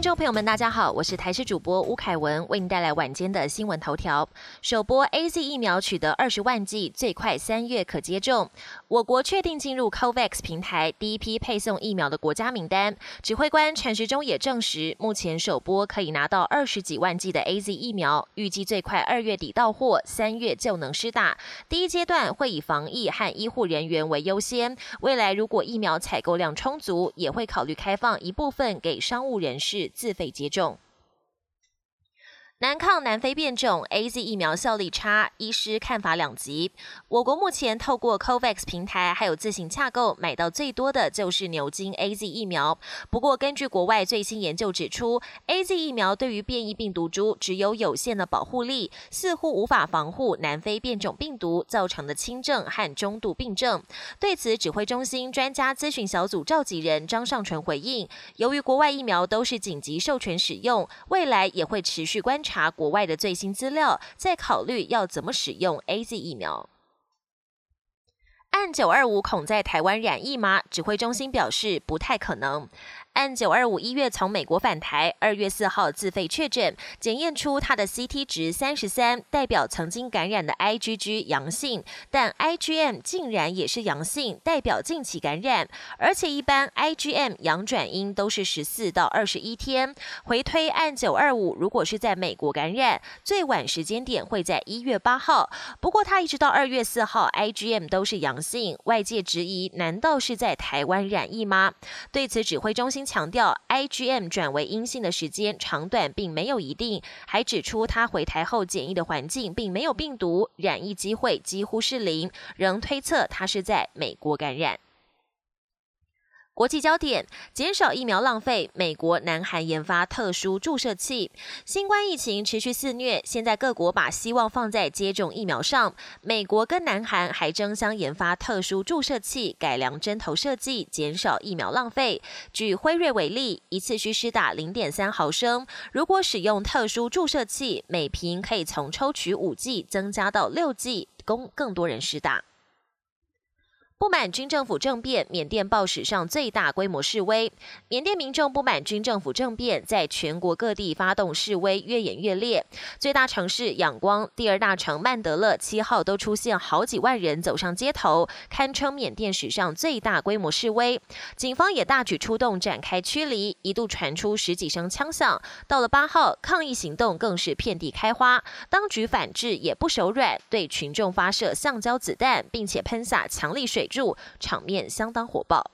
听众朋友们，大家好，我是台视主播吴凯文，为您带来晚间的新闻头条。首波 A Z 疫苗取得二十万剂，最快三月可接种。我国确定进入 COVAX 平台第一批配送疫苗的国家名单。指挥官陈时中也证实，目前首波可以拿到二十几万剂的 A Z 疫苗，预计最快二月底到货，三月就能施打。第一阶段会以防疫和医护人员为优先，未来如果疫苗采购量充足，也会考虑开放一部分给商务人士。自费接种。南抗南非变种 A Z 疫苗效力差，医师看法两极。我国目前透过 COVAX 平台还有自行洽购买到最多的就是牛津 A Z 疫苗。不过，根据国外最新研究指出，A Z 疫苗对于变异病毒株只有有限的保护力，似乎无法防护南非变种病毒造成的轻症和中度病症。对此，指挥中心专家咨询小组召集人张尚淳回应：由于国外疫苗都是紧急授权使用，未来也会持续观察。查国外的最新资料，再考虑要怎么使用 A Z 疫苗。按九二五恐在台湾染疫吗？指挥中心表示不太可能。按九二五一月从美国返台，二月四号自费确诊，检验出他的 CT 值三十三，代表曾经感染的 IgG 阳性，但 IgM 竟然也是阳性，代表近期感染。而且一般 IgM 阳转阴都是十四到二十一天，回推按九二五，如果是在美国感染，最晚时间点会在一月八号。不过他一直到二月四号 IgM 都是阳性，外界质疑难道是在台湾染疫吗？对此指挥中心。强调，IgM 转为阴性的时间长短并没有一定，还指出他回台后检疫的环境并没有病毒，染疫机会几乎是零，仍推测他是在美国感染。国际焦点：减少疫苗浪费。美国、南韩研发特殊注射器。新冠疫情持续肆虐，现在各国把希望放在接种疫苗上。美国跟南韩还争相研发特殊注射器，改良针头设计，减少疫苗浪费。举辉瑞为例，一次需施打零点三毫升，如果使用特殊注射器，每瓶可以从抽取五剂增加到六剂，供更多人施打。不满军政府政变，缅甸报史上最大规模示威。缅甸民众不满军政府政变，在全国各地发动示威，越演越烈。最大城市仰光、第二大城曼德勒七号都出现好几万人走上街头，堪称缅甸史上最大规模示威。警方也大举出动，展开驱离，一度传出十几声枪响。到了八号，抗议行动更是遍地开花，当局反制也不手软，对群众发射橡胶子弹，并且喷洒强力水。住场面相当火爆，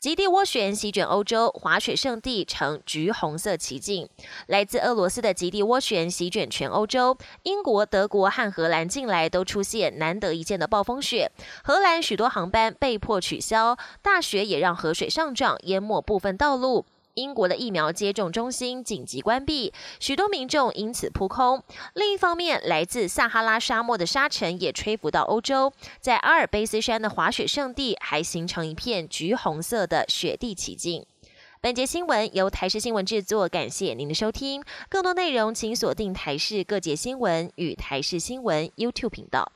极地涡旋席卷欧洲，滑雪圣地呈橘红色奇境。来自俄罗斯的极地涡旋席卷全欧洲，英国、德国和荷兰近来都出现难得一见的暴风雪。荷兰许多航班被迫取消，大雪也让河水上涨，淹没部分道路。英国的疫苗接种中心紧急关闭，许多民众因此扑空。另一方面，来自撒哈拉沙漠的沙尘也吹拂到欧洲，在阿尔卑斯山的滑雪胜地还形成一片橘红色的雪地奇景。本节新闻由台视新闻制作，感谢您的收听。更多内容请锁定台视各节新闻与台视新闻 YouTube 频道。